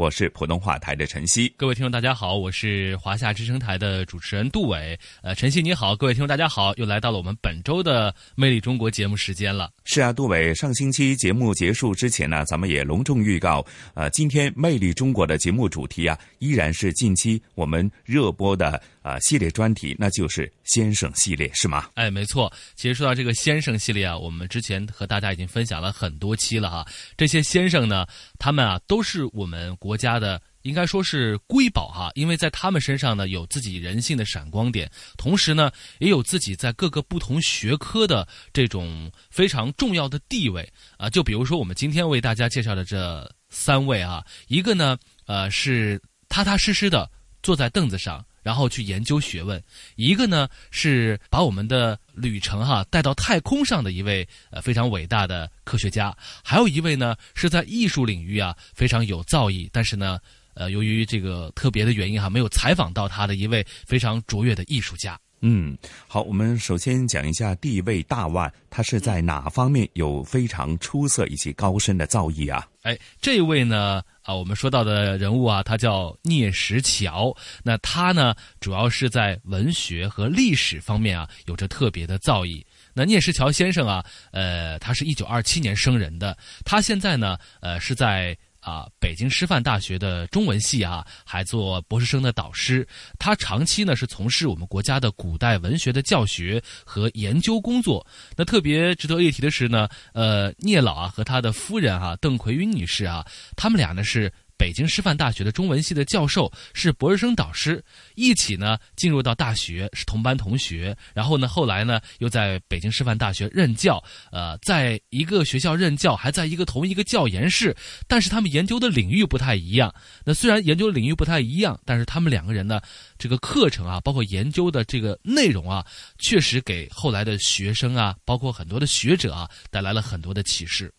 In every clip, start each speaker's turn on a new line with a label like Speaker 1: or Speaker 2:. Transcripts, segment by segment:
Speaker 1: 我是普通话台的陈曦，
Speaker 2: 各位听众大家好，我是华夏之声台的主持人杜伟。呃，陈曦你好，各位听众大家好，又来到了我们本周的《魅力中国》节目时间了。
Speaker 1: 是啊，杜伟，上星期节目结束之前呢，咱们也隆重预告，呃，今天《魅力中国》的节目主题啊，依然是近期我们热播的啊系列专题，那就是先生系列，是吗？
Speaker 2: 哎，没错。其实说到这个先生系列啊，我们之前和大家已经分享了很多期了哈。这些先生呢，他们啊，都是我们国家的，应该说是瑰宝哈，因为在他们身上呢，有自己人性的闪光点，同时呢，也有自己在各个不同学科的这种非常重要的地位啊。就比如说我们今天为大家介绍的这三位啊，一个呢，呃，是踏踏实实的坐在凳子上。然后去研究学问，一个呢是把我们的旅程哈带到太空上的一位呃非常伟大的科学家，还有一位呢是在艺术领域啊非常有造诣，但是呢呃由于这个特别的原因哈没有采访到他的一位非常卓越的艺术家。
Speaker 1: 嗯，好，我们首先讲一下第一位大腕，他是在哪方面有非常出色以及高深的造诣啊？
Speaker 2: 哎，这位呢啊，我们说到的人物啊，他叫聂石桥。那他呢，主要是在文学和历史方面啊，有着特别的造诣。那聂石桥先生啊，呃，他是一九二七年生人的，他现在呢，呃，是在。啊，北京师范大学的中文系啊，还做博士生的导师。他长期呢是从事我们国家的古代文学的教学和研究工作。那特别值得一提的是呢，呃，聂老啊和他的夫人啊邓奎云女士啊，他们俩呢是。北京师范大学的中文系的教授是博士生导师，一起呢进入到大学是同班同学，然后呢后来呢又在北京师范大学任教，呃，在一个学校任教，还在一个同一个教研室，但是他们研究的领域不太一样。那虽然研究领域不太一样，但是他们两个人呢，这个课程啊，包括研究的这个内容啊，确实给后来的学生啊，包括很多的学者啊，带来了很多的启示。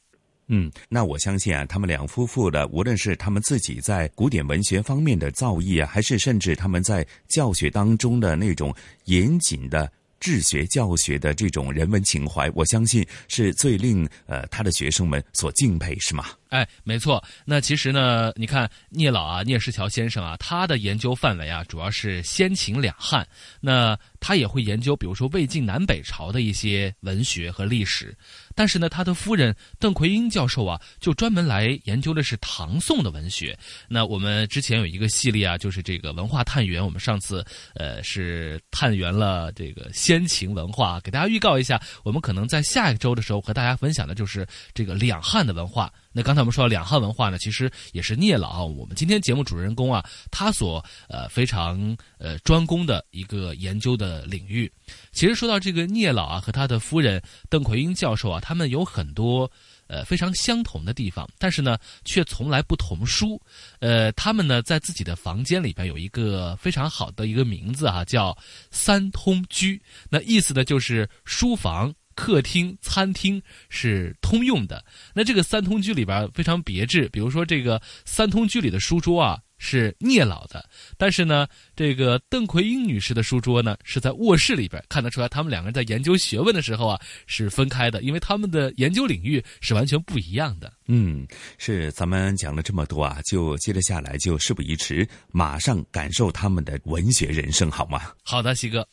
Speaker 1: 嗯，那我相信啊，他们两夫妇的，无论是他们自己在古典文学方面的造诣啊，还是甚至他们在教学当中的那种严谨的。治学教学的这种人文情怀，我相信是最令呃他的学生们所敬佩，是吗？
Speaker 2: 哎，没错。那其实呢，你看聂老啊，聂世桥先生啊，他的研究范围啊，主要是先秦两汉。那他也会研究，比如说魏晋南北朝的一些文学和历史。但是呢，他的夫人邓奎英教授啊，就专门来研究的是唐宋的文学。那我们之前有一个系列啊，就是这个文化探源。我们上次呃是探源了这个先秦文化，给大家预告一下，我们可能在下一周的时候和大家分享的就是这个两汉的文化。那刚才我们说到两汉文化呢，其实也是聂老啊，我们今天节目主人公啊，他所呃非常呃专攻的一个研究的领域。其实说到这个聂老啊和他的夫人邓奎英教授啊，他们有很多呃非常相同的地方，但是呢却从来不同书。呃，他们呢在自己的房间里边有一个非常好的一个名字啊，叫三通居。那意思呢就是书房。客厅、餐厅是通用的。那这个三通居里边非常别致，比如说这个三通居里的书桌啊是聂老的，但是呢，这个邓奎英女士的书桌呢是在卧室里边，看得出来他们两个人在研究学问的时候啊是分开的，因为他们的研究领域是完全不一样的。
Speaker 1: 嗯，是咱们讲了这么多啊，就接着下来就事不宜迟，马上感受他们的文学人生，好吗？
Speaker 2: 好的，西哥。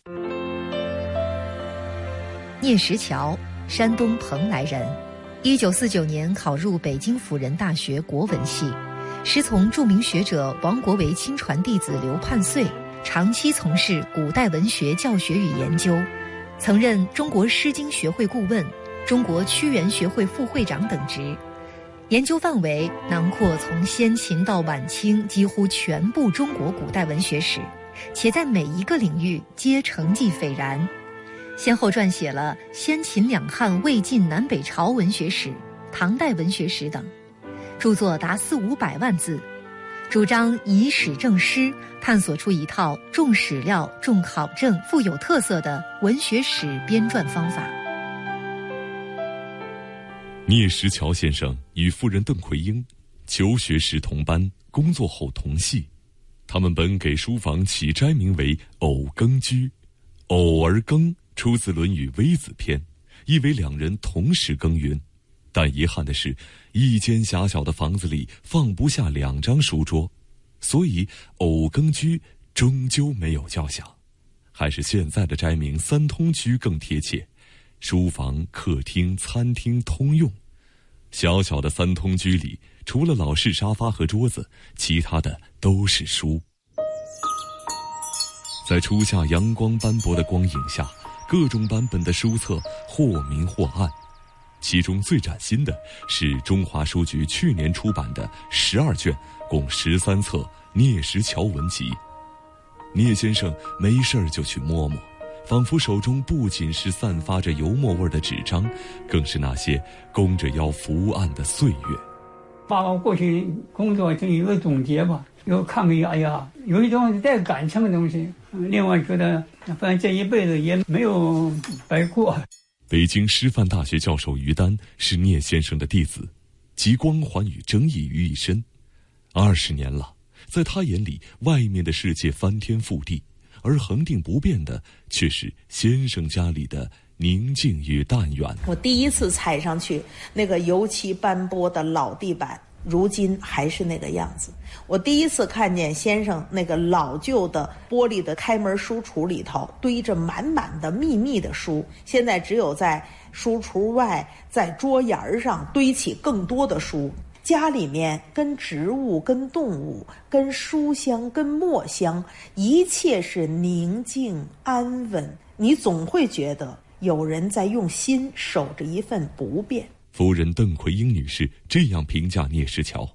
Speaker 3: 聂石桥，山东蓬莱人，一九四九年考入北京辅仁大学国文系，师从著名学者王国维亲传弟子刘盼岁，长期从事古代文学教学与研究。曾任中国诗经学会顾问、中国屈原学会副会长等职。研究范围囊括从先秦到晚清几乎全部中国古代文学史，且在每一个领域皆成绩斐然。先后撰写了先秦两汉、魏晋南北朝文学史、唐代文学史等，著作达四五百万字，主张以史证诗，探索出一套重史料、重考证、富有特色的文学史编撰方法。
Speaker 4: 聂石桥先生与夫人邓奎英求学时同班，工作后同系。他们本给书房起斋名为“偶耕居”，“偶而耕”出自《论语·微子》篇，意为两人同时耕耘。但遗憾的是，一间狭小的房子里放不下两张书桌，所以“偶耕居”终究没有叫响，还是现在的斋名“三通居”更贴切。书房、客厅、餐厅通用。小小的三通居里，除了老式沙发和桌子，其他的都是书。在初夏阳光斑驳的光影下，各种版本的书册或明或暗。其中最崭新的是中华书局去年出版的十二卷，共十三册《聂石桥文集》。聂先生没事儿就去摸摸。仿佛手中不仅是散发着油墨味的纸张，更是那些弓着腰伏案的岁月。
Speaker 5: 把我过去工作就一个总结吧，又看看，哎呀，有一种带感情的东西。另外觉得，反正这一辈子也没有白过。
Speaker 4: 北京师范大学教授于丹是聂先生的弟子，集光环与争议于一身。二十年了，在他眼里，外面的世界翻天覆地。而恒定不变的，却是先生家里的宁静与淡远。
Speaker 6: 我第一次踩上去那个油漆斑驳的老地板，如今还是那个样子。我第一次看见先生那个老旧的玻璃的开门书橱里头堆着满满的密密的书，现在只有在书橱外，在桌沿上堆起更多的书。家里面跟植物、跟动物、跟书香、跟墨香，一切是宁静安稳。你总会觉得有人在用心守着一份不变。
Speaker 4: 夫人邓奎英女士这样评价聂石桥：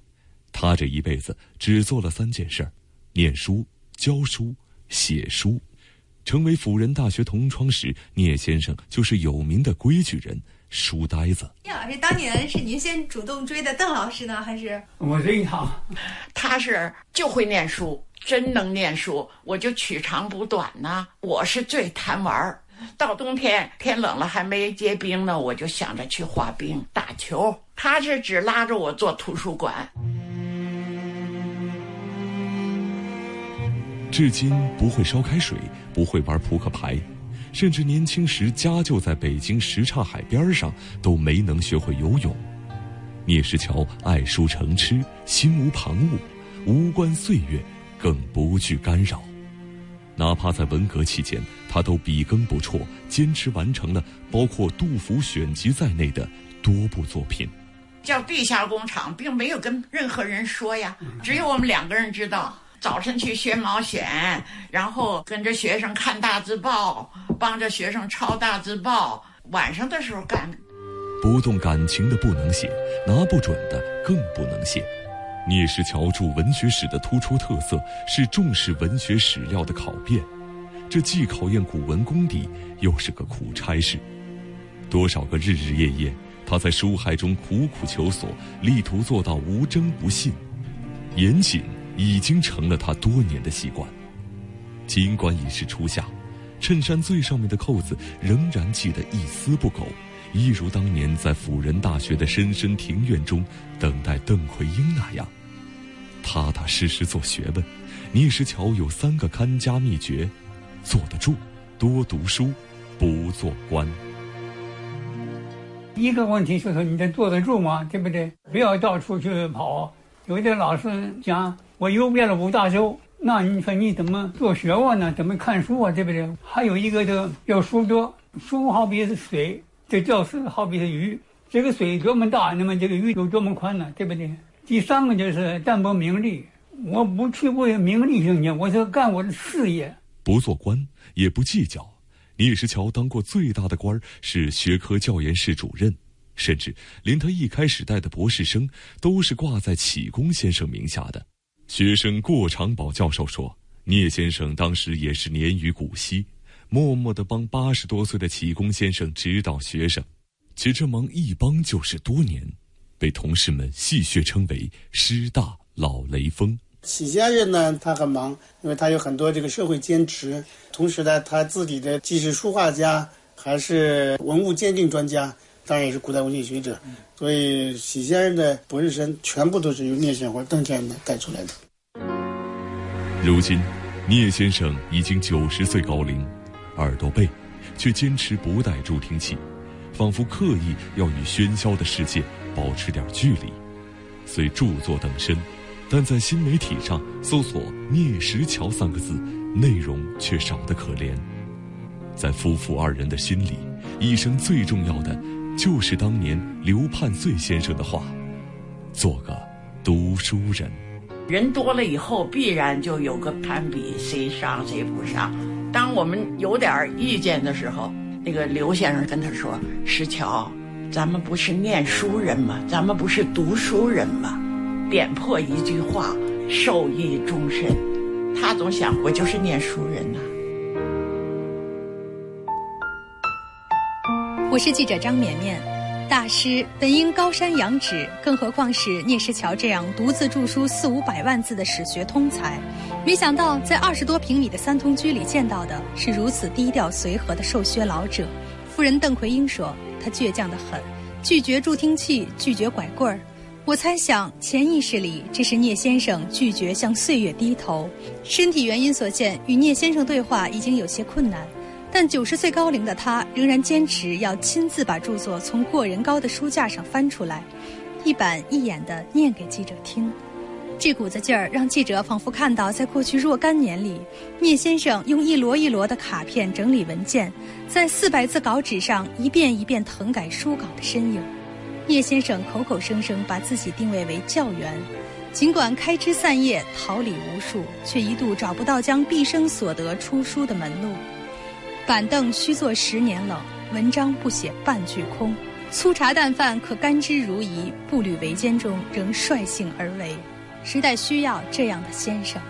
Speaker 4: 他这一辈子只做了三件事儿：念书、教书、写书。成为辅仁大学同窗时，聂先生就是有名的规矩人。书呆子，
Speaker 7: 聂老师当年是您先主动追的邓老师呢，还是
Speaker 5: 我追他？
Speaker 8: 他是就会念书，真能念书，我就取长补短呢。我是最贪玩儿，到冬天天冷了还没结冰呢，我就想着去滑冰、打球。他是只拉着我做图书馆，
Speaker 4: 至今不会烧开水，不会玩扑克牌。甚至年轻时家就在北京什刹海边上，都没能学会游泳。聂石桥爱书成痴，心无旁骛，无关岁月，更不惧干扰。哪怕在文革期间，他都笔耕不辍，坚持完成了包括杜甫选集在内的多部作品。
Speaker 8: 叫地下工厂，并没有跟任何人说呀，只有我们两个人知道。早晨去学毛选，然后跟着学生看大字报，帮着学生抄大字报。晚上的时候干。
Speaker 4: 不动感情的不能写，拿不准的更不能写。聂石桥著文学史的突出特色是重视文学史料的考辨，这既考验古文功底，又是个苦差事。多少个日日夜夜，他在书海中苦苦求索，力图做到无争不信、严谨。已经成了他多年的习惯。尽管已是初夏，衬衫最上面的扣子仍然系得一丝不苟，一如当年在辅仁大学的深深庭院中等待邓奎英那样，踏踏实实做学问。聂石桥有三个看家秘诀：坐得住，多读书，不做官。
Speaker 5: 一个问题就是你得坐得住吗？对不对？不要到处去跑。有的老师讲。我游遍了五大洲，那你说你怎么做学问呢？怎么看书啊？对不对？还有一个就要书多，书好比是水，这教室好比是鱼，这个水多么大，那么这个鱼有多么宽呢？对不对？第三个就是淡泊名利，我不去为名利性去，我是干我的事业。
Speaker 4: 不做官，也不计较，聂石桥当过最大的官是学科教研室主任，甚至连他一开始带的博士生都是挂在启功先生名下的。学生过长宝教授说，聂先生当时也是年逾古稀，默默地帮八十多岁的启功先生指导学生，其这忙一帮就是多年，被同事们戏谑称为“师大老雷锋”。
Speaker 9: 启先生呢，他很忙，因为他有很多这个社会兼职，同时呢，他自己的既是书画家，还是文物鉴定专家，当然也是古代文学学者，所以启先生的博士生全部都是由聂先生或邓先生带出来的。
Speaker 4: 如今，聂先生已经九十岁高龄，耳朵背，却坚持不戴助听器，仿佛刻意要与喧嚣的世界保持点距离。虽著作等身。但在新媒体上搜索“聂石桥”三个字，内容却少得可怜。在夫妇二人的心里，一生最重要的，就是当年刘盼岁先生的话：“做个读书人。”
Speaker 8: 人多了以后，必然就有个攀比，谁上谁不上。当我们有点意见的时候，那个刘先生跟他说：“石桥，咱们不是念书人吗？咱们不是读书人吗？”点破一句话，受益终身。他总想，我就是念书人呐。
Speaker 10: 我是记者张绵绵。大师本应高山仰止，更何况是聂石桥这样独自著书四五百万字的史学通才。没想到，在二十多平米的三通居里见到的是如此低调随和的瘦削老者。夫人邓奎英说：“他倔强得很，拒绝助听器，拒绝拐棍儿。”我猜想，潜意识里，这是聂先生拒绝向岁月低头。身体原因所限，与聂先生对话已经有些困难。但九十岁高龄的他，仍然坚持要亲自把著作从过人高的书架上翻出来，一板一眼地念给记者听。这股子劲儿，让记者仿佛看到，在过去若干年里，聂先生用一摞一摞的卡片整理文件，在四百字稿纸上一遍一遍誊改书稿的身影。聂先生口口声声把自己定位为教员，尽管开枝散叶、桃李无数，却一度找不到将毕生所得出书的门路。板凳需坐十年冷，文章不写半句空。粗茶淡饭可甘之如饴，步履维艰中仍率性而为。时代需要这样的先生。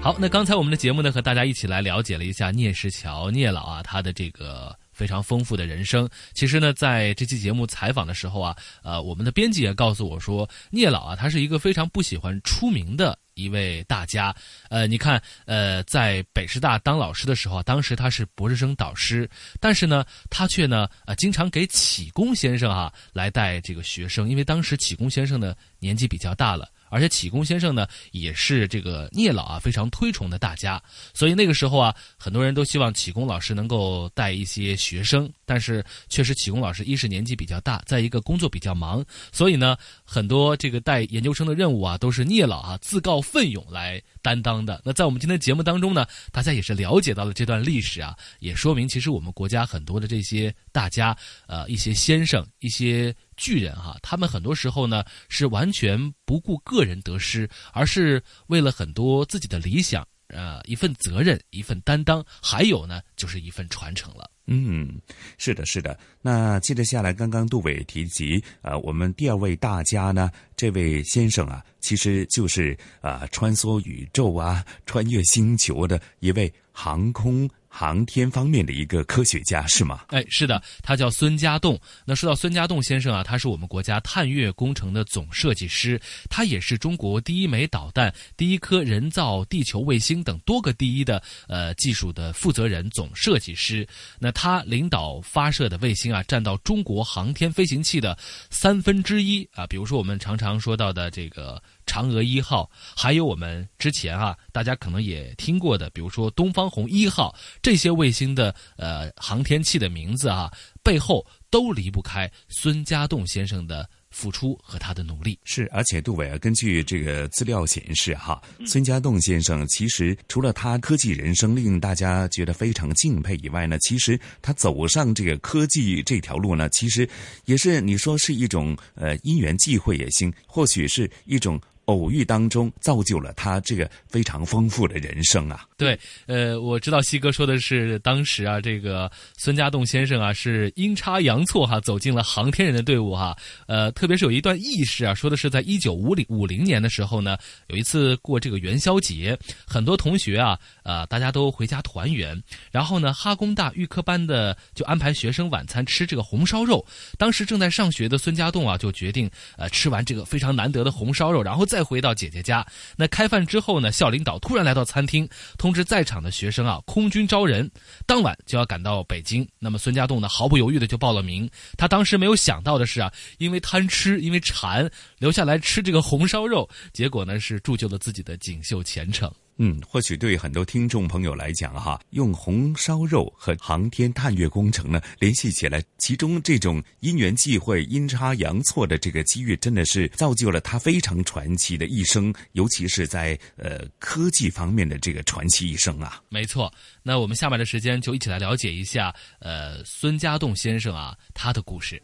Speaker 2: 好，那刚才我们的节目呢，和大家一起来了解了一下聂石桥聂老啊，他的这个。非常丰富的人生。其实呢，在这期节目采访的时候啊，呃，我们的编辑也告诉我说，聂老啊，他是一个非常不喜欢出名的一位大家。呃，你看，呃，在北师大当老师的时候，当时他是博士生导师，但是呢，他却呢，呃，经常给启功先生啊来带这个学生，因为当时启功先生呢年纪比较大了。而且启功先生呢，也是这个聂老啊非常推崇的大家，所以那个时候啊，很多人都希望启功老师能够带一些学生。但是确实，启功老师一是年纪比较大，再一个工作比较忙，所以呢，很多这个带研究生的任务啊，都是聂老啊自告奋勇来担当的。那在我们今天节目当中呢，大家也是了解到了这段历史啊，也说明其实我们国家很多的这些大家，呃，一些先生，一些。巨人哈，他们很多时候呢是完全不顾个人得失，而是为了很多自己的理想，呃，一份责任，一份担当，还有呢就是一份传承了。
Speaker 1: 嗯，是的，是的。那接着下来，刚刚杜伟提及，呃，我们第二位大家呢，这位先生啊，其实就是啊，穿梭宇宙啊，穿越星球的一位航空。航天方面的一个科学家是吗？
Speaker 2: 哎，是的，他叫孙家栋。那说到孙家栋先生啊，他是我们国家探月工程的总设计师，他也是中国第一枚导弹、第一颗人造地球卫星等多个第一的呃技术的负责人、总设计师。那他领导发射的卫星啊，占到中国航天飞行器的三分之一啊。比如说我们常常说到的这个。嫦娥一号，还有我们之前啊，大家可能也听过的，比如说东方红一号这些卫星的呃航天器的名字啊，背后都离不开孙家栋先生的。付出和他的努力
Speaker 1: 是，而且杜伟啊，根据这个资料显示，哈，孙家栋先生其实除了他科技人生令大家觉得非常敬佩以外呢，其实他走上这个科技这条路呢，其实也是你说是一种呃因缘际会也行，或许是一种偶遇当中造就了他这个非常丰富的人生啊。
Speaker 2: 对，呃，我知道西哥说的是当时啊，这个孙家栋先生啊是阴差阳错哈走进了航天人的队伍哈。呃，特别是有一段轶事啊，说的是在一九五零五零年的时候呢，有一次过这个元宵节，很多同学啊，呃，大家都回家团圆，然后呢，哈工大预科班的就安排学生晚餐吃这个红烧肉。当时正在上学的孙家栋啊，就决定呃吃完这个非常难得的红烧肉，然后再回到姐姐家。那开饭之后呢，校领导突然来到餐厅，通知在场的学生啊，空军招人，当晚就要赶到北京。那么孙家栋呢，毫不犹豫的就报了名。他当时没有想到的是啊，因为贪吃，因为馋，留下来吃这个红烧肉，结果呢是铸就了自己的锦绣前程。
Speaker 1: 嗯，或许对很多听众朋友来讲，哈，用红烧肉和航天探月工程呢联系起来，其中这种因缘际会、阴差阳错的这个机遇，真的是造就了他非常传奇的一生，尤其是在呃科技方面的这个传奇一生啊。
Speaker 2: 没错，那我们下面的时间就一起来了解一下，呃，孙家栋先生啊，他的故事。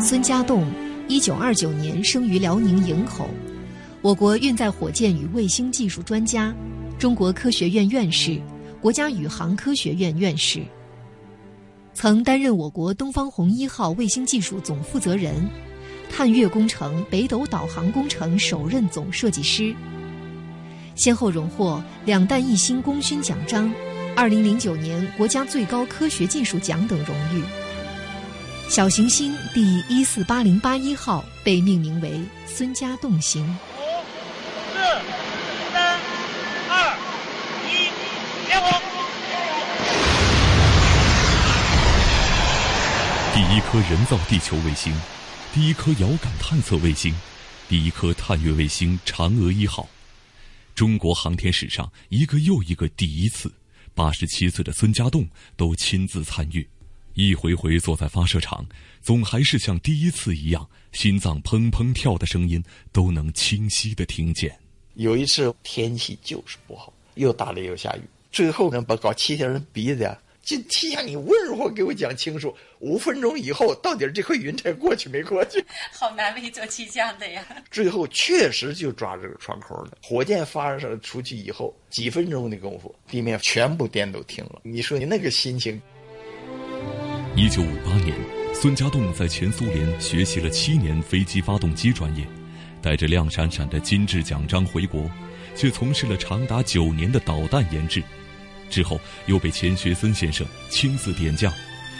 Speaker 3: 孙家栋，一九二九年生于辽宁营口。我国运载火箭与卫星技术专家，中国科学院院士，国家宇航科学院院士。曾担任我国东方红一号卫星技术总负责人，探月工程北斗导航工程首任总设计师。先后荣获两弹一星功勋奖章、二零零九年国家最高科学技术奖等荣誉。小行星第一四八零八一号被命名为孙家栋星。
Speaker 4: 四、三、二、一，点火第一颗人造地球卫星，第一颗遥感探测卫星，第一颗探月卫星“嫦娥一号”，中国航天史上一个又一个第一次，八十七岁的孙家栋都亲自参与，一回回坐在发射场，总还是像第一次一样，心脏砰砰跳的声音都能清晰的听见。
Speaker 11: 有一次天气就是不好，又打雷又下雨，最后呢把搞气象人逼的。就气象，你问话给我讲清楚。五分钟以后，到底这块云彩过去没过去？
Speaker 12: 好难为做气象的呀。
Speaker 11: 最后确实就抓这个窗口了。火箭发射出去以后，几分钟的功夫，地面全部电都停了。你说你那个心情？
Speaker 4: 一九五八年，孙家栋在前苏联学习了七年飞机发动机专业，带着亮闪闪的金质奖章回国，却从事了长达九年的导弹研制。之后又被钱学森先生亲自点将，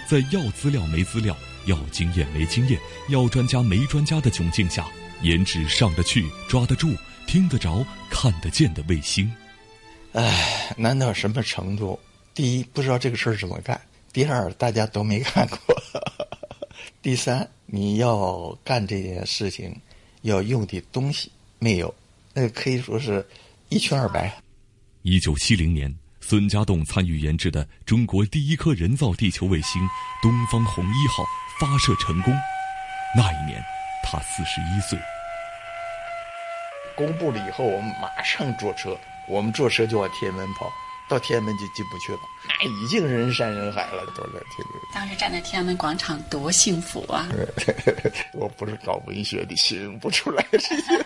Speaker 4: 在要资料没资料、要经验没经验、要专家没专家的窘境下，研制上得去、抓得住、听得着、看得见的卫星。
Speaker 11: 唉，难到什么程度？第一，不知道这个事儿怎么干；第二，大家都没干过；第三，你要干这件事情，要用的东西没有，那可以说是一穷二白。
Speaker 4: 一九七零年。孙家栋参与研制的中国第一颗人造地球卫星“东方红一号”发射成功。那一年，他四十一岁。
Speaker 11: 公布了以后，我们马上坐车，我们坐车就往天安门跑，到天安门就进不去了，那已经人山人海了，都在天安门。
Speaker 12: 当时站在天安门广场多幸福啊！
Speaker 11: 我不是搞文学的，形容不出来这些。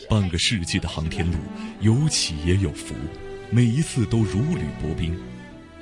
Speaker 4: 半个世纪的航天路，有起也有伏。每一次都如履薄冰，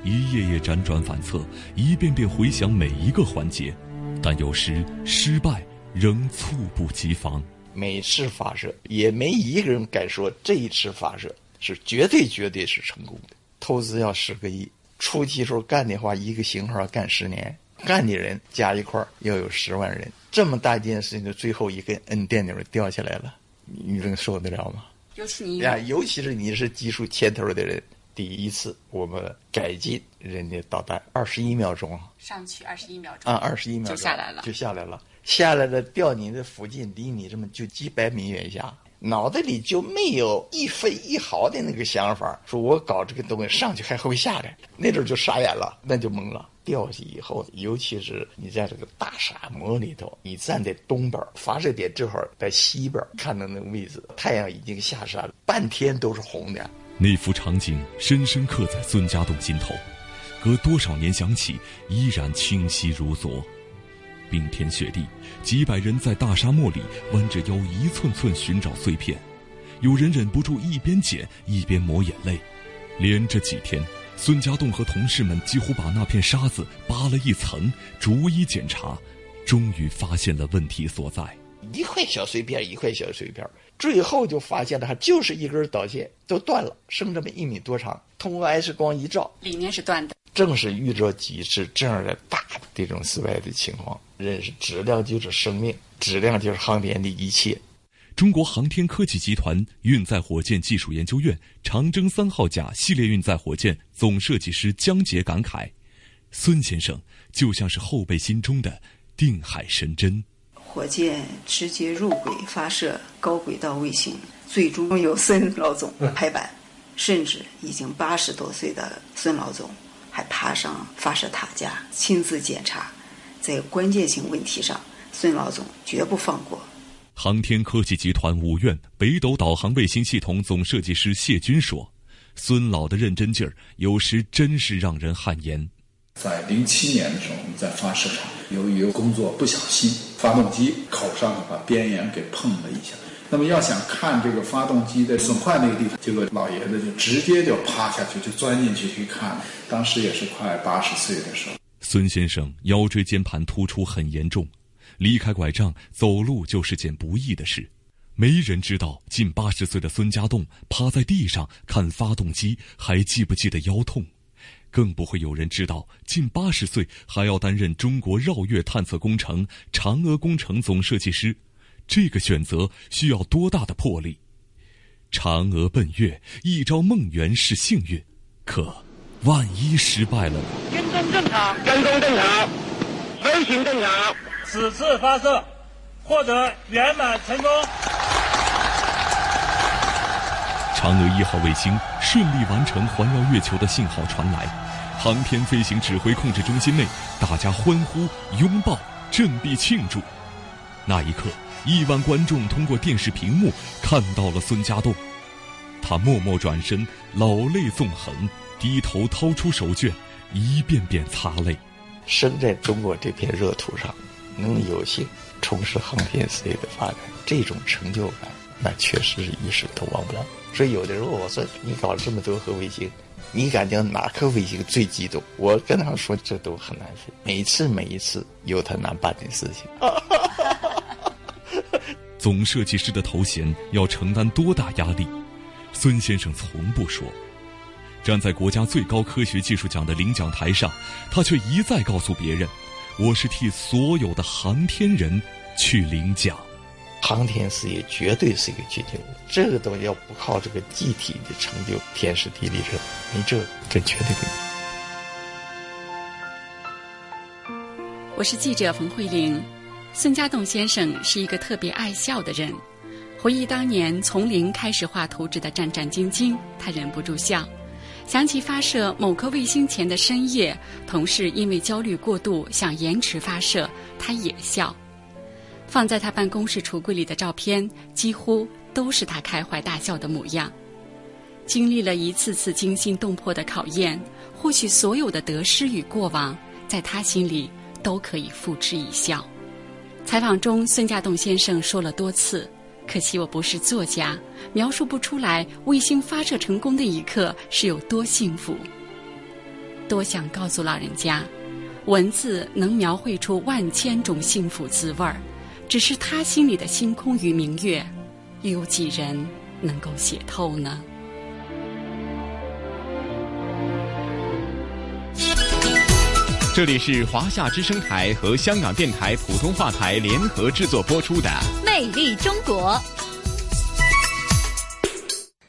Speaker 4: 一页页辗转反侧，一遍遍回想每一个环节，但有时失败仍猝不及防。
Speaker 11: 每次发射也没一个人敢说这一次发射是绝对绝对是成功的。投资要十个亿，初期时候干的话，一个型号干十年，干的人加一块要有十万人。这么大一件事情的最后一根摁电钮掉下来了，你能受得了吗？
Speaker 12: 尤其你
Speaker 11: 呀，尤其是你是技术牵头的人，第一次我们改进人家导弹，二十一秒钟
Speaker 12: 上去，二十一秒钟
Speaker 11: 啊，二十一秒
Speaker 12: 就下来了，
Speaker 11: 就下来了，下来了，掉你的附近，离你这么就几百米远下，脑袋里就没有一分一毫的那个想法，说我搞这个东西上去还会下来，那阵就傻眼了，那就懵了。掉下以后，尤其是你在这个大沙漠里头，你站在东边，发射点正好在西边，看到那个位置，太阳已经下山了，半天都是红的。
Speaker 4: 那幅场景深深刻在孙家栋心头，隔多少年想起，依然清晰如昨。冰天雪地，几百人在大沙漠里弯着腰，一寸寸寻找碎片。有人忍不住一边捡一边抹眼泪。连着几天，孙家栋和同事们几乎把那片沙子扒了一层，逐一检查，终于发现了问题所在。
Speaker 11: 一块小碎片，一块小碎片，最后就发现了，它就是一根导线都断了，剩这么一米多长。通过 X 光一照，
Speaker 12: 里面是断的。
Speaker 11: 正是遇着几次这样的大的这种失败的情况，认识质量就是生命，质量就是航天的一切。
Speaker 4: 中国航天科技集团运载火箭技术研究院长征三号甲系列运载火箭总设计师江杰感慨：“孙先生就像是后辈心中的定海神针。”
Speaker 13: 火箭直接入轨发射高轨道卫星，最终由孙老总拍板，甚至已经八十多岁的孙老总还爬上发射塔架亲自检查，在关键性问题上，孙老总绝不放过。
Speaker 4: 航天科技集团五院北斗导航卫星系统总设计师谢军说：“孙老的认真劲儿，有时真是让人汗颜。”
Speaker 14: 在零七年的时候，我们在发射场，由于工作不小心，发动机口上把边沿给碰了一下。那么要想看这个发动机的损坏那个地方，结果老爷子就直接就趴下去，就钻进去去看。当时也是快八十岁的时候。
Speaker 4: 孙先生腰椎间盘突出很严重，离开拐杖走路就是件不易的事。没人知道近八十岁的孙家栋趴在地上看发动机，还记不记得腰痛。更不会有人知道，近八十岁还要担任中国绕月探测工程嫦娥工程总设计师，这个选择需要多大的魄力？嫦娥奔月，一朝梦圆是幸运，可万一失败了呢？
Speaker 15: 跟踪正常，跟踪正常，飞行正常，此次发射获得圆满成功。
Speaker 4: 嫦娥一号卫星顺利完成环绕月球的信号传来，航天飞行指挥控制中心内，大家欢呼、拥抱、振臂庆祝。那一刻，亿万观众通过电视屏幕看到了孙家栋，他默默转身，老泪纵横，低头掏出手绢，一遍遍擦泪。
Speaker 11: 生在中国这片热土上，能有幸从事航天事业的发展，这种成就感，那确实是一生都忘不了。所以有的时候我说你搞了这么多颗卫星，你感觉哪颗卫星最激动？我跟他说这都很难说，每次每一次有他难办的事情。
Speaker 4: 总设计师的头衔要承担多大压力？孙先生从不说。站在国家最高科学技术奖的领奖台上，他却一再告诉别人：“我是替所有的航天人去领奖。”
Speaker 11: 航天事业绝对是一个绝对，这个东西要不靠这个集体的成就，天时地利人，没这这绝对不行。
Speaker 12: 我是记者冯慧玲。孙家栋先生是一个特别爱笑的人。回忆当年从零开始画图纸的战战兢兢，他忍不住笑。想起发射某颗卫星前的深夜，同事因为焦虑过度想延迟发射，他也笑。放在他办公室橱柜里的照片，几乎都是他开怀大笑的模样。经历了一次次惊心动魄的考验，或许所有的得失与过往，在他心里都可以付之一笑。采访中，孙家栋先生说了多次：“可惜我不是作家，描述不出来卫星发射成功的一刻是有多幸福。”多想告诉老人家，文字能描绘出万千种幸福滋味儿。只是他心里的星空与明月，又有几人能够写透呢？
Speaker 16: 这里是华夏之声台和香港电台普通话台联合制作播出的《
Speaker 10: 魅力中国》。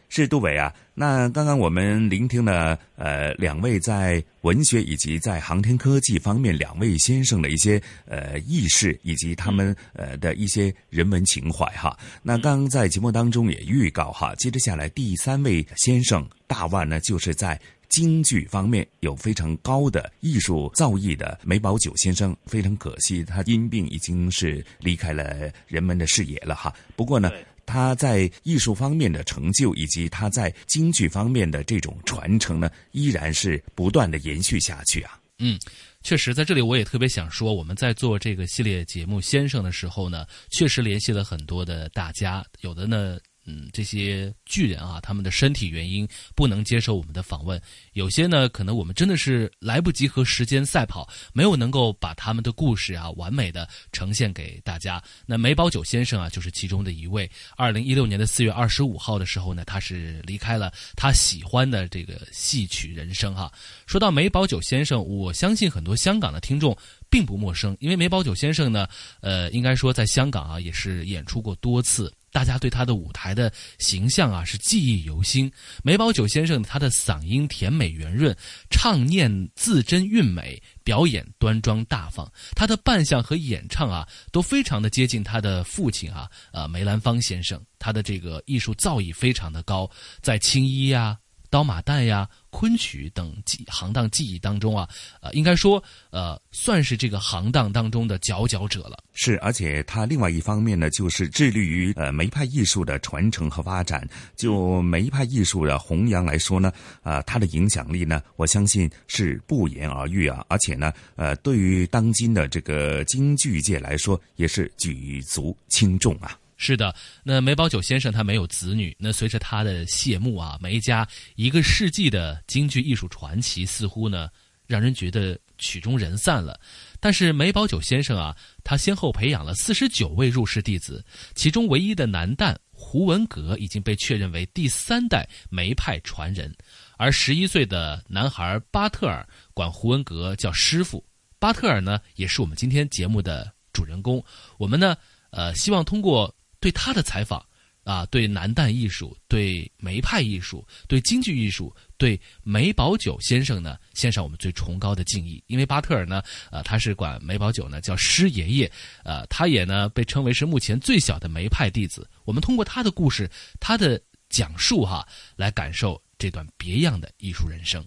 Speaker 1: 是杜伟啊，那刚刚我们聆听了呃两位在文学以及在航天科技方面两位先生的一些呃轶事，以及他们呃的一些人文情怀哈。那刚刚在节目当中也预告哈，接着下来第三位先生大腕呢，就是在京剧方面有非常高的艺术造诣的梅葆玖先生。非常可惜，他因病已经是离开了人们的视野了哈。不过呢。他在艺术方面的成就，以及他在京剧方面的这种传承呢，依然是不断的延续下去啊。
Speaker 2: 嗯，确实，在这里我也特别想说，我们在做这个系列节目《先生》的时候呢，确实联系了很多的大家，有的呢。嗯，这些巨人啊，他们的身体原因不能接受我们的访问。有些呢，可能我们真的是来不及和时间赛跑，没有能够把他们的故事啊完美的呈现给大家。那梅葆玖先生啊，就是其中的一位。二零一六年的四月二十五号的时候呢，他是离开了他喜欢的这个戏曲人生哈。说到梅葆玖先生，我相信很多香港的听众并不陌生，因为梅葆玖先生呢，呃，应该说在香港啊也是演出过多次。大家对他的舞台的形象啊是记忆犹新。梅葆玖先生他的嗓音甜美圆润，唱念字真韵美，表演端庄大方。他的扮相和演唱啊都非常的接近他的父亲啊，呃梅兰芳先生。他的这个艺术造诣非常的高，在青衣呀。刀马旦呀、昆曲等记行当技艺当中啊，呃，应该说，呃，算是这个行当当中的佼佼者了。
Speaker 1: 是，而且他另外一方面呢，就是致力于呃梅派艺术的传承和发展。就梅派艺术的弘扬来说呢，啊，他的影响力呢，我相信是不言而喻啊。而且呢，呃，对于当今的这个京剧界来说，也是举足轻重啊。
Speaker 2: 是的，那梅葆玖先生他没有子女，那随着他的谢幕啊，梅家一个世纪的京剧艺术传奇似乎呢，让人觉得曲终人散了。但是梅葆玖先生啊，他先后培养了四十九位入室弟子，其中唯一的男旦胡文阁已经被确认为第三代梅派传人，而十一岁的男孩巴特尔管胡文阁叫师傅。巴特尔呢，也是我们今天节目的主人公。我们呢，呃，希望通过。对他的采访，啊，对南旦艺术，对梅派艺术，对京剧艺术，对梅葆玖先生呢，献上我们最崇高的敬意。因为巴特尔呢，呃，他是管梅葆玖呢叫师爷爷，呃，他也呢被称为是目前最小的梅派弟子。我们通过他的故事，他的讲述哈，来感受这段别样的艺术人生。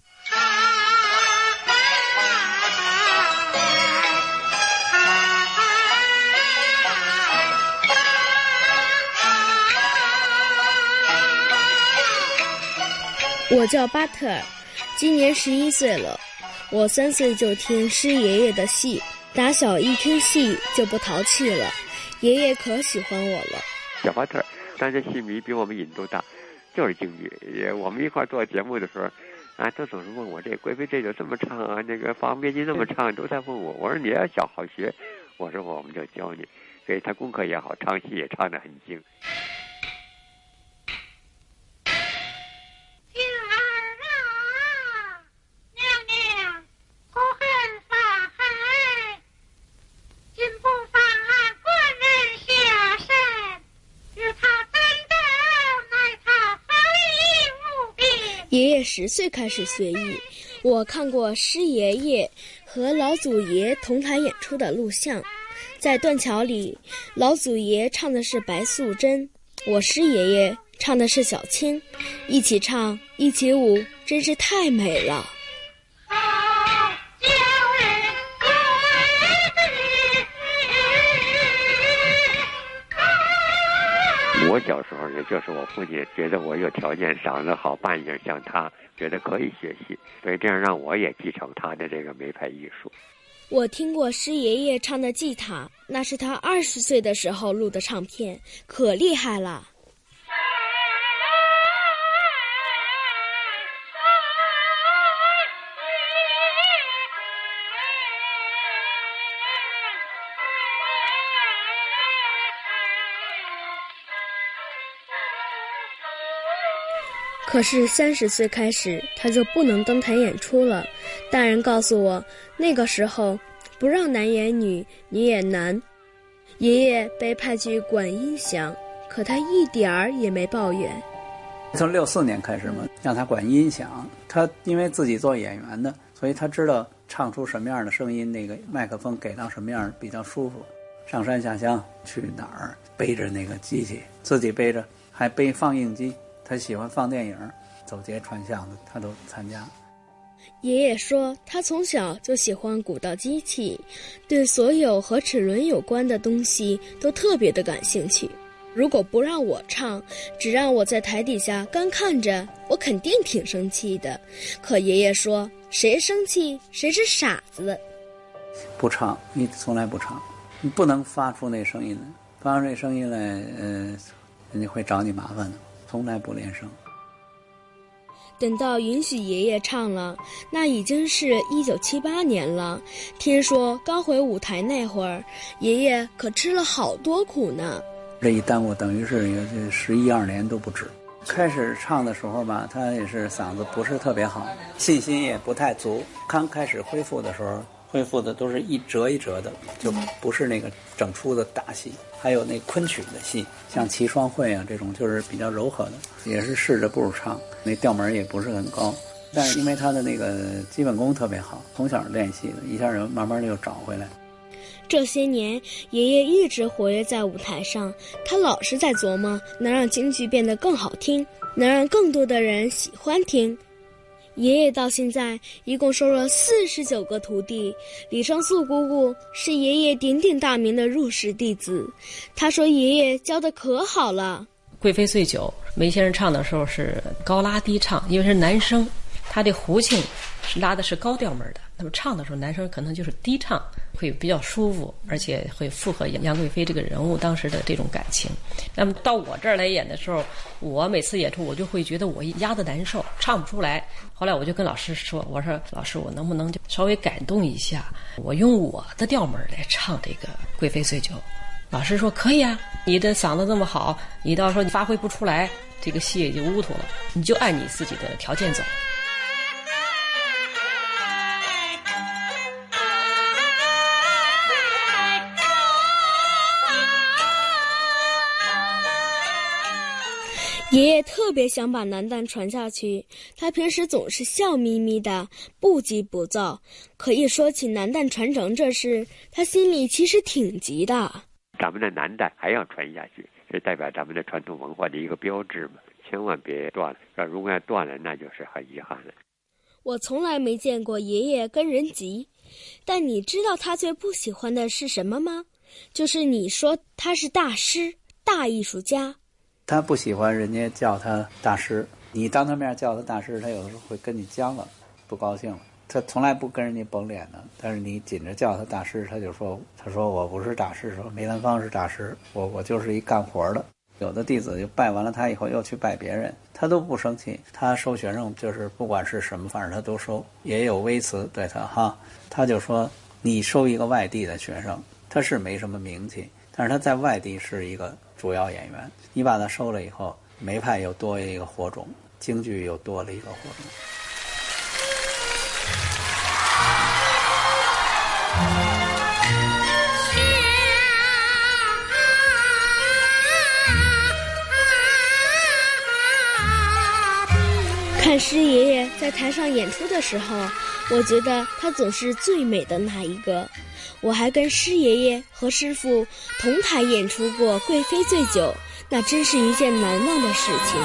Speaker 17: 我叫巴特尔，今年十一岁了。我三岁就听师爷爷的戏，打小一听戏就不淘气了。爷爷可喜欢我了。
Speaker 18: 小巴特尔，但是戏迷比我们瘾都大，就是京剧。也我们一块做节目的时候，啊，都总是问我这贵妃这就这么唱啊，那个方便金这么唱，都在问我。我说你要想好学，我说我们就教你。所以他功课也好，唱戏也唱得很精。
Speaker 17: 十岁开始学艺，我看过师爷爷和老祖爷同台演出的录像。在断桥里，老祖爷唱的是白素贞，我师爷爷唱的是小青，一起唱，一起舞，真是太美了。
Speaker 18: 我小时候，呢就是我父亲觉得我有条件，长得好，扮相像他，觉得可以学习，所以这样让我也继承他的这个梅派艺术。
Speaker 17: 我听过师爷爷唱的吉他，那是他二十岁的时候录的唱片，可厉害了。可是三十岁开始，他就不能登台演出了。大人告诉我，那个时候不让男演女，女演男。爷爷被派去管音响，可他一点儿也没抱怨。
Speaker 19: 从六四年开始嘛，让他管音响。他因为自己做演员的，所以他知道唱出什么样的声音，那个麦克风给到什么样比较舒服。上山下乡去哪儿，背着那个机器，自己背着，还背放映机。他喜欢放电影，走街串巷的，他都参加。
Speaker 17: 爷爷说，他从小就喜欢古道机器，对所有和齿轮有关的东西都特别的感兴趣。如果不让我唱，只让我在台底下干看着，我肯定挺生气的。可爷爷说，谁生气谁是傻子。
Speaker 19: 不唱，你从来不唱，你不能发出那声音来，发出那声音来，呃，人家会找你麻烦的。从来不练声。
Speaker 17: 等到允许爷爷唱了，那已经是一九七八年了。听说刚回舞台那会儿，爷爷可吃了好多苦呢。
Speaker 19: 这一耽误，等于是有十一二年都不止。开始唱的时候吧，他也是嗓子不是特别好，信心也不太足。刚开始恢复的时候。恢复的都是一折一折的，就不是那个整出的大戏。还有那昆曲的戏，像《齐双会》啊这种，就是比较柔和的，也是试着步唱。那调门也不是很高，但是因为他的那个基本功特别好，从小练习的，一下就慢慢就找回来。
Speaker 17: 这些年，爷爷一直活跃在舞台上，他老是在琢磨能让京剧变得更好听，能让更多的人喜欢听。爷爷到现在一共收了四十九个徒弟，李双素姑姑是爷爷鼎鼎大名的入室弟子。他说：“爷爷教的可好了。”
Speaker 20: 《贵妃醉酒》，梅先生唱的时候是高拉低唱，因为是男声，他的胡琴拉的是高调门的。那么唱的时候，男生可能就是低唱。会比较舒服，而且会符合杨贵妃这个人物当时的这种感情。那么到我这儿来演的时候，我每次演出我就会觉得我压得难受，唱不出来。后来我就跟老师说：“我说老师，我能不能就稍微感动一下，我用我的调门来唱这个《贵妃醉酒》？”老师说：“可以啊，你的嗓子这么好，你到时候你发挥不出来，这个戏也就乌涂了。你就按你自己的条件走。”
Speaker 17: 爷爷特别想把南旦传下去，他平时总是笑眯眯的，不急不躁。可一说起南旦传承这事，他心里其实挺急的。
Speaker 18: 咱们的南旦还要传下去，是代表咱们的传统文化的一个标志嘛，千万别断了。如果要断了，那就是很遗憾了。
Speaker 17: 我从来没见过爷爷跟人急，但你知道他最不喜欢的是什么吗？就是你说他是大师、大艺术家。
Speaker 19: 他不喜欢人家叫他大师，你当他面叫他大师，他有的时候会跟你僵了，不高兴了。他从来不跟人家绷脸的，但是你紧着叫他大师，他就说：“他说我不是大师，说梅兰芳是大师，我我就是一干活的。”有的弟子就拜完了他以后又去拜别人，他都不生气。他收学生就是不管是什么，反正他都收，也有微词对他哈。他就说：“你收一个外地的学生，他是没什么名气，但是他在外地是一个。”主要演员，你把他收了以后，梅派又多一个火种，京剧又多了一个火种。
Speaker 17: 看师爷爷在台上演出的时候，我觉得他总是最美的那一个。我还跟师爷爷和师傅同台演出过《贵妃醉酒》，那真是一件难忘的事情。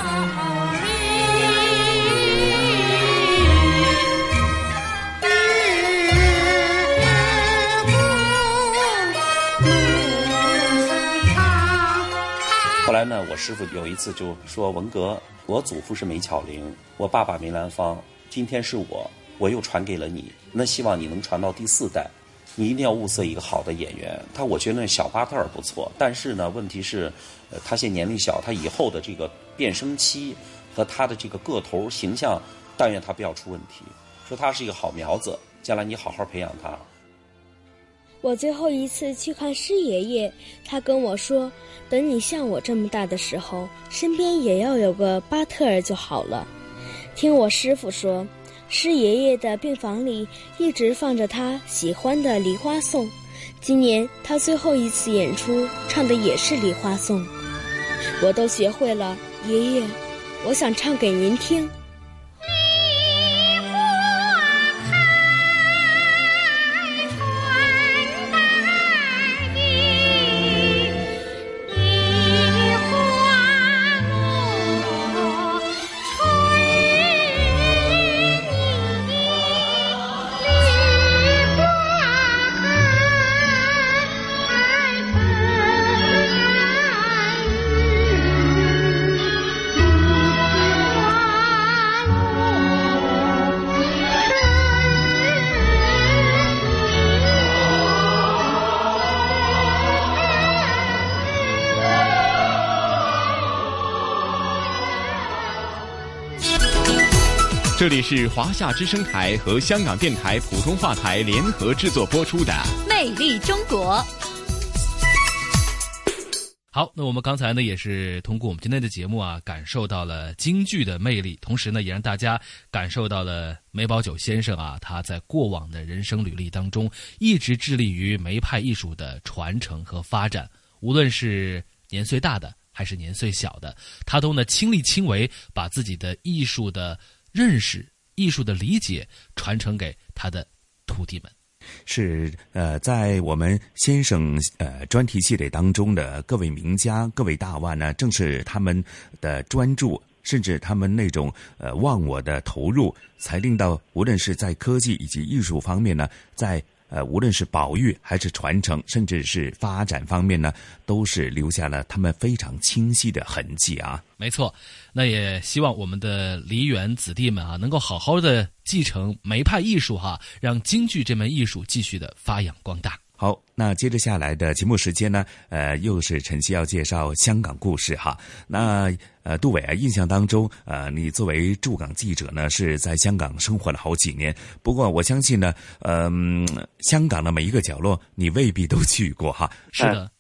Speaker 21: 后来呢，我师傅有一次就说：“文革，我祖父是梅巧玲，我爸爸梅兰芳，今天是我，我又传给了你，那希望你能传到第四代。”你一定要物色一个好的演员。他我觉得那小巴特尔不错，但是呢，问题是，呃，他现年龄小，他以后的这个变声期和他的这个个头形象，但愿他不要出问题。说他是一个好苗子，将来你好好培养他。
Speaker 17: 我最后一次去看师爷爷，他跟我说，等你像我这么大的时候，身边也要有个巴特尔就好了。听我师傅说。师爷爷的病房里一直放着他喜欢的《梨花颂》，今年他最后一次演出唱的也是《梨花颂》，我都学会了。爷爷，我想唱给您听。
Speaker 16: 这里是华夏之声台和香港电台普通话台联合制作播出的《
Speaker 10: 魅力中国》。
Speaker 2: 好，那我们刚才呢也是通过我们今天的节目啊，感受到了京剧的魅力，同时呢也让大家感受到了梅葆玖先生啊他在过往的人生履历当中一直致力于梅派艺术的传承和发展，无论是年岁大的还是年岁小的，他都呢亲力亲为，把自己的艺术的。认识艺术的理解，传承给他的徒弟们，
Speaker 1: 是呃，在我们先生呃专题系列当中的各位名家、各位大腕呢，正是他们的专注，甚至他们那种呃忘我的投入，才令到无论是在科技以及艺术方面呢，在。呃，无论是保育还是传承，甚至是发展方面呢，都是留下了他们非常清晰的痕迹啊。
Speaker 2: 没错，那也希望我们的梨园子弟们啊，能够好好的继承梅派艺术哈，让京剧这门艺术继续的发扬光大。
Speaker 1: 好，那接着下来的节目时间呢，呃，又是晨曦要介绍香港故事哈。那呃，杜伟啊，印象当中，呃，你作为驻港记者呢，是在香港生活了好几年。不过我相信呢，嗯，香港的每一个角落，你未必都去过哈。
Speaker 2: 是的，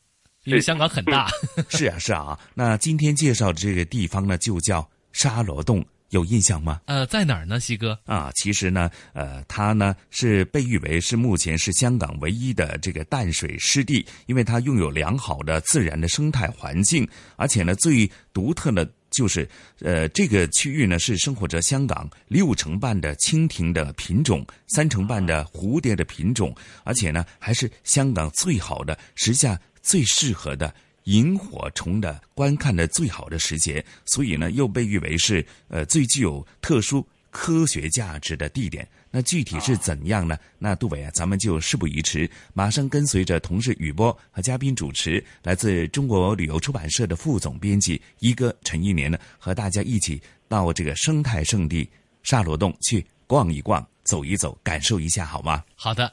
Speaker 2: 因为香港很大。
Speaker 1: 是啊，是啊。那今天介绍的这个地方呢，就叫沙罗洞。有印象吗？
Speaker 2: 呃，在哪儿呢，西哥？
Speaker 1: 啊，其实呢，呃，它呢是被誉为是目前是香港唯一的这个淡水湿地，因为它拥有良好的自然的生态环境，而且呢，最独特的就是，呃，这个区域呢是生活着香港六成半的蜻蜓的品种，三成半的蝴蝶的品种，而且呢，还是香港最好的、时下最适合的。萤火虫的观看的最好的时节，所以呢，又被誉为是呃最具有特殊科学价值的地点。那具体是怎样呢？那杜伟啊，咱们就事不宜迟，马上跟随着同事雨波和嘉宾主持，来自中国旅游出版社的副总编辑一哥陈一年呢，和大家一起到这个生态圣地沙罗洞去逛一逛、走一走，感受一下，好吗？
Speaker 2: 好的。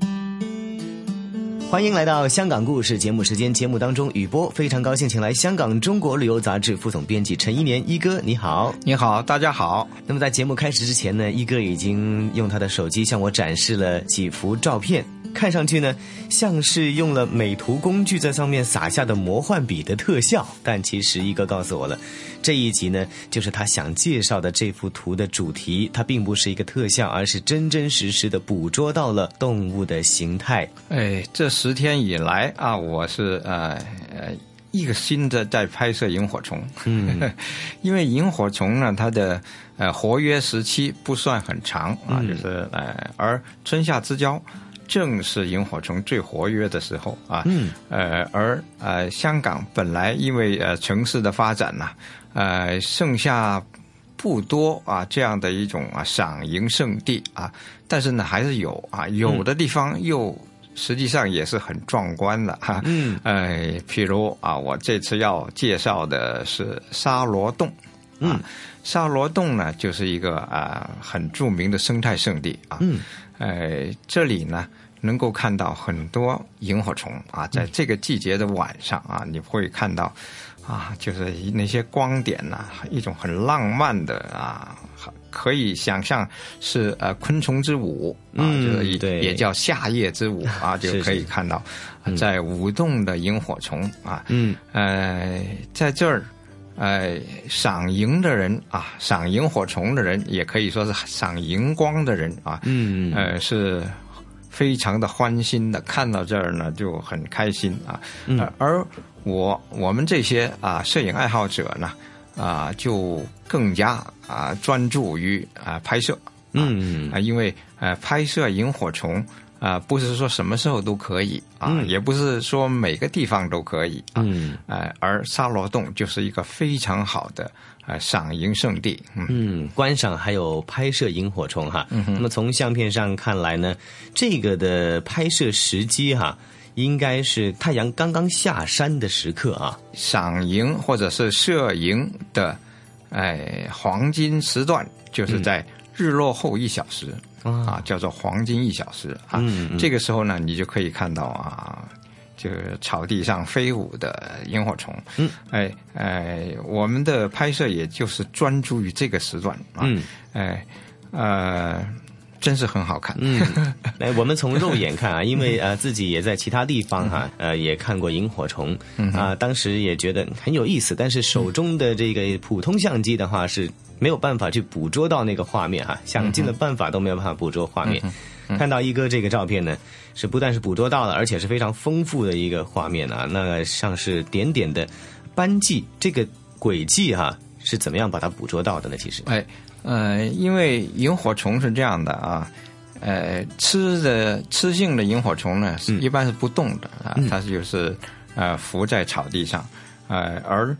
Speaker 22: 欢迎来到《香港故事》节目时间。节目当中，雨波非常高兴，请来香港《中国旅游杂志》副总编辑陈一年一哥，你好，
Speaker 23: 你好，大家好。
Speaker 22: 那么在节目开始之前呢，一哥已经用他的手机向我展示了几幅照片。看上去呢，像是用了美图工具在上面撒下的魔幻笔的特效，但其实一哥告诉我了，这一集呢，就是他想介绍的这幅图的主题，它并不是一个特效，而是真真实实的捕捉到了动物的形态。
Speaker 23: 哎，这十天以来啊，我是呃呃一个新的在拍摄萤火虫，嗯，因为萤火虫呢，它的呃活跃时期不算很长啊，就是呃，而春夏之交。正是萤火虫最活跃的时候啊，嗯，呃，而呃，香港本来因为呃城市的发展呐，呃，剩下不多啊这样的一种啊赏萤圣地啊，但是呢还是有啊，有的地方又实际上也是很壮观的哈，嗯，呃，譬如啊，我这次要介绍的是沙罗洞，嗯，沙罗洞呢就是一个啊很著名的生态圣地啊，嗯，呃，这里呢。能够看到很多萤火虫啊，在这个季节的晚上啊，你会看到啊，就是那些光点呐，一种很浪漫的啊，可以想象是呃昆虫之舞啊，就是也叫夏夜之舞啊，就可以看到在舞动的萤火虫啊，嗯，呃，在这儿，呃，赏萤的人啊，赏萤火虫的人，也可以说是赏荧光的人啊，嗯，呃是。非常的欢心的看到这儿呢，就很开心啊。而我我们这些啊摄影爱好者呢，啊就更加啊专注于啊拍摄。嗯啊，因为呃拍摄萤火虫啊，不是说什么时候都可以啊，也不是说每个地方都可以。嗯，呃，而沙罗洞就是一个非常好的。啊，赏萤圣地，
Speaker 22: 嗯，观赏还有拍摄萤火虫哈。那么从相片上看来呢，这个的拍摄时机哈，应该是太阳刚刚下山的时刻啊，
Speaker 23: 赏萤或者是摄萤的，哎，黄金时段就是在日落后一小时、啊，叫做黄金一小时啊。
Speaker 22: 嗯嗯
Speaker 23: 这个时候呢，你就可以看到啊，就是草地上飞舞的萤火虫。
Speaker 22: 嗯，
Speaker 23: 哎哎，我们的拍摄也就是专注于这个时段啊。
Speaker 22: 嗯，
Speaker 23: 哎呃，真是很好看。
Speaker 22: 嗯，来，我们从肉眼看啊，因为呃自己也在其他地方哈、呃也看过萤火虫
Speaker 23: 嗯
Speaker 22: 啊、当时也觉得很有意思，但是手中的这个普通相机的话是没有办法去捕捉到那个画面哈、想尽了办法都没有办法捕捉画面。看到一哥这个照片呢，是不但是捕捉到了，而且是非常丰富的一个画面啊，那像是点点的斑迹，这个轨迹哈、是怎么样把它捕捉到的呢？其实，
Speaker 23: 哎，呃，因为萤火虫是这样的啊，呃，吃的吃性的萤火虫呢，是一般是不动的啊，它就是呃浮在草地上，呃，而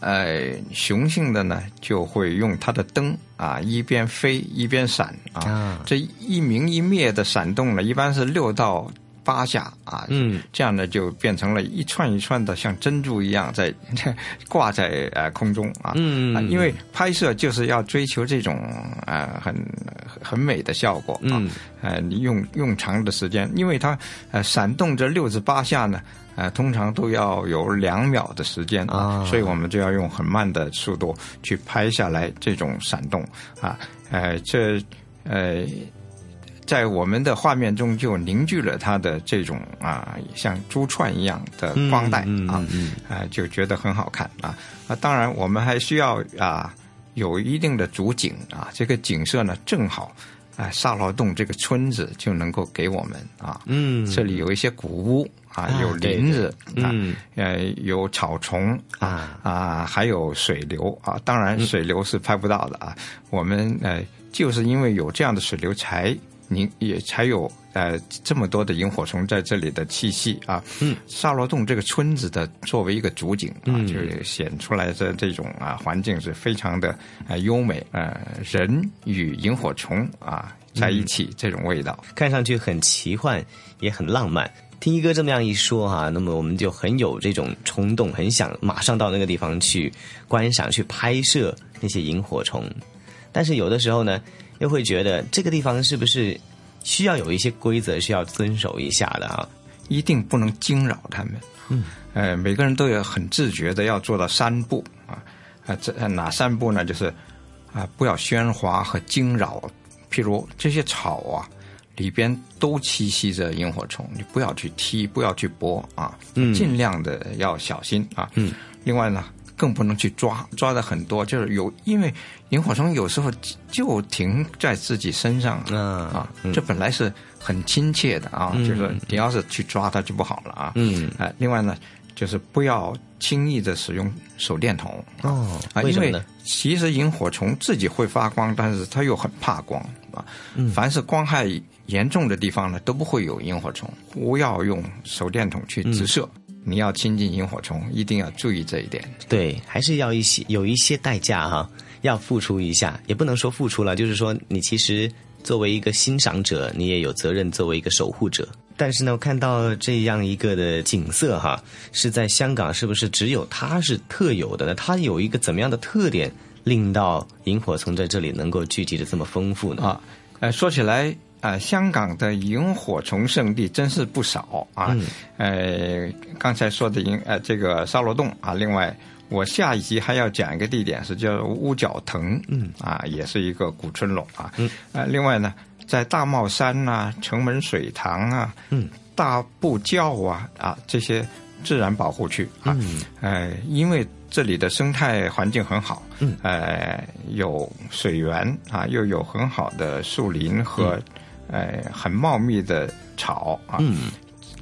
Speaker 23: 呃雄性的呢就会用它的灯啊一边飞一边闪啊，这一明一灭的闪动呢，一般是六到。八下啊，
Speaker 22: 嗯，
Speaker 23: 这样呢就变成了一串一串的像珍珠一样在 挂在呃空中啊，
Speaker 22: 嗯。
Speaker 23: 啊因为拍摄就是要追求这种呃很很美的效果啊，
Speaker 22: 嗯。
Speaker 23: 呃你用用长的时间，因为它呃闪动这六至八下呢。呃，通常都要有两秒的时间啊，所以我们就要用很慢的速度去拍下来这种闪动啊，呃，这呃，在我们的画面中就凝聚了它的这种啊，像珠串一样的光带啊，啊、就觉得很好看啊啊，当然我们还需要啊有一定的主景啊，这个景色呢正好。啊，沙劳洞这个村子就能够给我们啊，
Speaker 22: 嗯
Speaker 23: 这里有一些古屋啊，
Speaker 22: 啊
Speaker 23: 有林子啊，
Speaker 22: 嗯
Speaker 23: 呃，有草丛
Speaker 22: 啊
Speaker 23: 啊，还有水流啊。当然，水流是拍不到的啊。我们呃，就是因为有这样的水流才，您也才有呃这么多的萤火虫在这里的气息啊。
Speaker 22: 嗯，
Speaker 23: 沙罗洞这个村子的作为一个主景啊，
Speaker 22: 嗯
Speaker 23: 就是显出来的这种啊环境是非常的呃优美。呃，人与萤火虫啊在一起，这种味道。
Speaker 22: 看上去很奇幻，也很浪漫。听一哥这么样一说哈、那么我们就很有这种冲动，很想马上到那个地方去观赏、去拍摄那些萤火虫。但是有的时候呢，又会觉得这个地方是不是需要有一些规则需要遵守一下的啊？
Speaker 23: 一定不能惊扰他们。
Speaker 22: 嗯，
Speaker 23: 呃，每个人都有很自觉的要做到三步啊啊，这呃哪三步呢？就是啊，不要喧哗和惊扰。譬如这些草啊，里边都栖息着萤火虫，你不要去踢，不要去拨啊，
Speaker 22: 嗯
Speaker 23: 尽量的要小心啊。
Speaker 22: 嗯，
Speaker 23: 另外呢。更不能去抓，抓的很多，就是有，因为萤火虫有时候就停在自己身上啊，这本来是很亲切的啊，
Speaker 22: 嗯
Speaker 23: 就是你要是去抓它就不好了啊。
Speaker 22: 嗯，
Speaker 23: 啊，另外呢，就是不要轻易的使用手电筒
Speaker 22: 哦，
Speaker 23: 啊，因为
Speaker 22: 为什么呢？
Speaker 23: 其实萤火虫自己会发光，但是它又很怕光啊。
Speaker 22: 嗯
Speaker 23: 凡是光害严重的地方呢，都不会有萤火虫。不要用手电筒去直射。你要亲近萤火虫，一定要注意这一点。
Speaker 22: 对，还是要一些有一些代价哈，要付出一下，也不能说付出了，就是说你其实作为一个欣赏者，你也有责任作为一个守护者。但是呢，我看到这样一个的景色哈，是在香港，是不是只有它是特有的呢？它有一个怎么样的特点，令到萤火虫在这里能够聚集的这么丰富呢？
Speaker 23: 啊，呃，说起来。啊，香港的萤火虫圣地真是不少啊！呃，刚才说的萤呃这个沙罗洞啊，另外我下一集还要讲一个地点是叫乌角藤，
Speaker 22: 嗯
Speaker 23: 啊，也是一个古村落啊。
Speaker 22: 嗯，
Speaker 23: 呃，另外呢，在大帽山呐、城门水塘啊、
Speaker 22: 嗯，
Speaker 23: 大步教啊啊这些自然保护区啊，
Speaker 22: 嗯，
Speaker 23: 呃，因为这里的生态环境很好，
Speaker 22: 嗯，
Speaker 23: 呃，有水源啊，又有很好的树林和。
Speaker 22: 嗯
Speaker 23: 呃，很茂密的草啊，
Speaker 22: 嗯，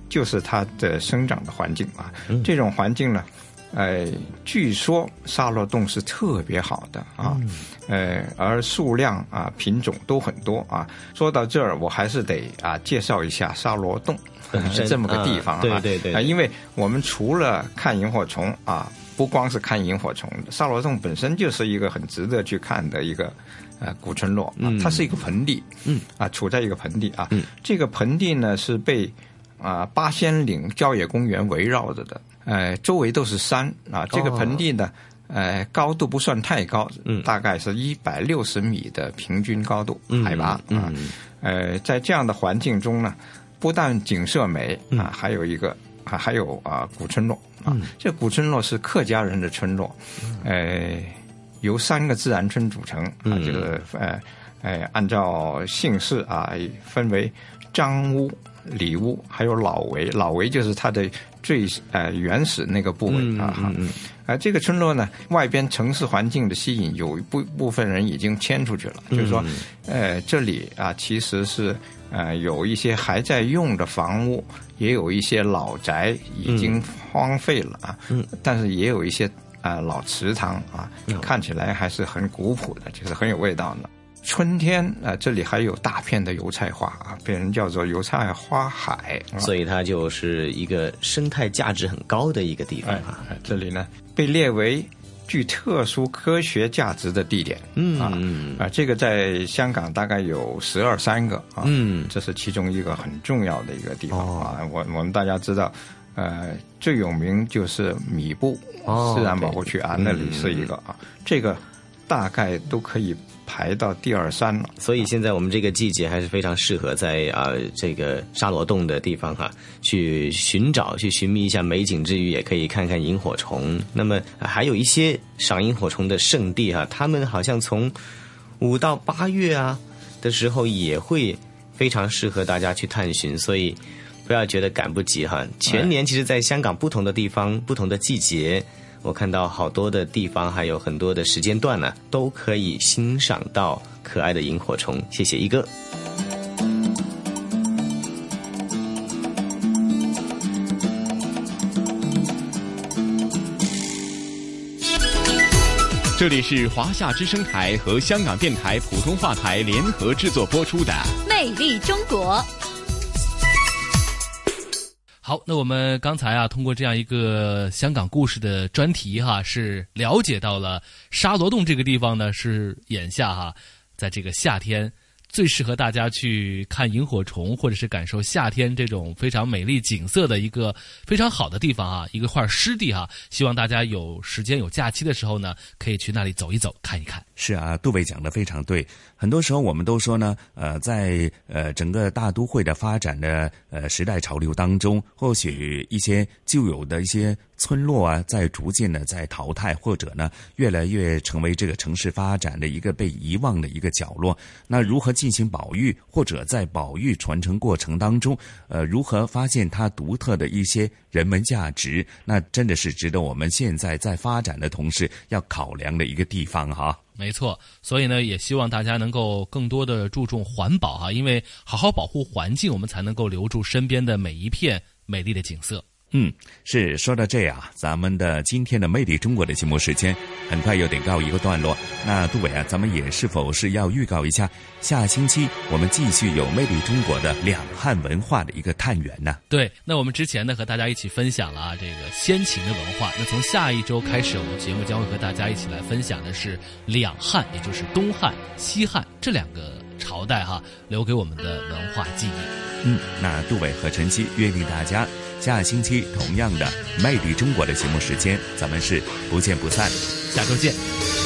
Speaker 23: 就是它的生长的环境啊。
Speaker 22: 嗯、
Speaker 23: 这种环境呢，呃，据说沙罗洞是特别好的啊，
Speaker 22: 嗯、
Speaker 23: 呃，而数量啊、品种都很多啊。说到这儿，我还是得啊介绍一下沙罗洞、是、这么个地方啊，
Speaker 22: 对对对
Speaker 23: 啊，因为我们除了看萤火虫啊，不光是看萤火虫，沙罗洞本身就是一个很值得去看的一个。呃，古村落啊，它是一个盆地，
Speaker 22: 嗯，
Speaker 23: 啊，处在一个盆地啊，
Speaker 22: 嗯，
Speaker 23: 这个盆地呢是被啊八仙岭郊野公园围绕着的，呃，周围都是山啊。这个盆地呢，呃，高度不算太高，嗯，大概是一百六十米的平均高度海拔啊。呃，在这样的环境中呢，不但景色美啊，还有一个还还有啊古村落啊。这古村落是客家人的村落，呃，由三个自然村组成啊，就是呃。哎，按照姓氏啊，分为张屋、李屋，还有老围。老围就是它的最呃原始那个部位啊哈。啊，这个村落呢，外边城市环境的吸引，有一部部分人已经迁出去了。就是说，呃，这里啊，其实是呃有一些还在用的房屋，也有一些老宅已经荒废了啊。嗯。但是也有一些啊老祠堂啊，看起来还是很古朴的，就是很有味道的。春天啊，这里还有大片的油菜花啊，被人叫做油菜花海，
Speaker 22: 所以它就是一个生态价值很高的一个地方
Speaker 23: 啊。这里呢被列为具特殊科学价值的地点，嗯啊啊，这个在香港大概有十二三个啊，嗯，这是其中一个很重要的一个地方啊。我我们大家知道，呃，最有名就是米布自然保护区啊，那里是一个啊，这个大概都可以。排到第二三了，
Speaker 22: 所以现在我们这个季节还是非常适合在啊这个沙罗洞的地方哈去寻找、去寻觅一下美景之余，也可以看看萤火虫。那么还有一些赏萤火虫的圣地哈，他们好像从五到八月啊的时候也会非常适合大家去探寻，所以不要觉得赶不及哈。全年其实，在香港不同的地方、不同的季节。我看到好多的地方，还有很多的时间段呢，都可以欣赏到可爱的萤火虫。谢谢一哥。
Speaker 16: 这里是华夏之声台和香港电台普通话台联合制作播出的《
Speaker 10: 魅力中国》。
Speaker 2: 好，那我们刚才啊，通过这样一个香港故事的专题哈，是了解到了沙罗洞这个地方呢，是眼下哈，在这个夏天。最适合大家去看萤火虫，或者是感受夏天这种非常美丽景色的一个非常好的地方啊，一个块湿地哈。希望大家有时间有假期的时候呢，可以去那里走一走，看一看。
Speaker 1: 是啊，杜伟讲的非常对。很多时候我们都说呢，呃，在呃整个大都会的发展的呃时代潮流当中，或许一些旧有的一些。村落啊，在逐渐的在淘汰，或者呢，越来越成为这个城市发展的一个被遗忘的一个角落。那如何进行保育，或者在保育传承过程当中，呃，如何发现它独特的一些人文价值？那真的是值得我们现在在发展的同时要考量的一个地方哈。
Speaker 2: 没错，所以呢，也希望大家能够更多的注重环保啊，因为好好保护环境，我们才能够留住身边的每一片美丽的景色。
Speaker 1: 嗯，是说到这样，咱们的今天的《魅力中国》的节目时间很快又得告一个段落。那杜伟啊，咱们也是否是要预告一下，下星期我们继续有《魅力中国》的两汉文化的一个探源呢？
Speaker 2: 对，那我们之前呢和大家一起分享了啊这个先秦的文化，那从下一周开始，我们节目将会和大家一起来分享的是两汉，也就是东汉、西汉这两个朝代哈留给我们的文化记忆。
Speaker 1: 嗯，那杜伟和陈曦约定大家。下星期同样的《魅力中国》的节目时间，咱们是不见不散。
Speaker 2: 下周见。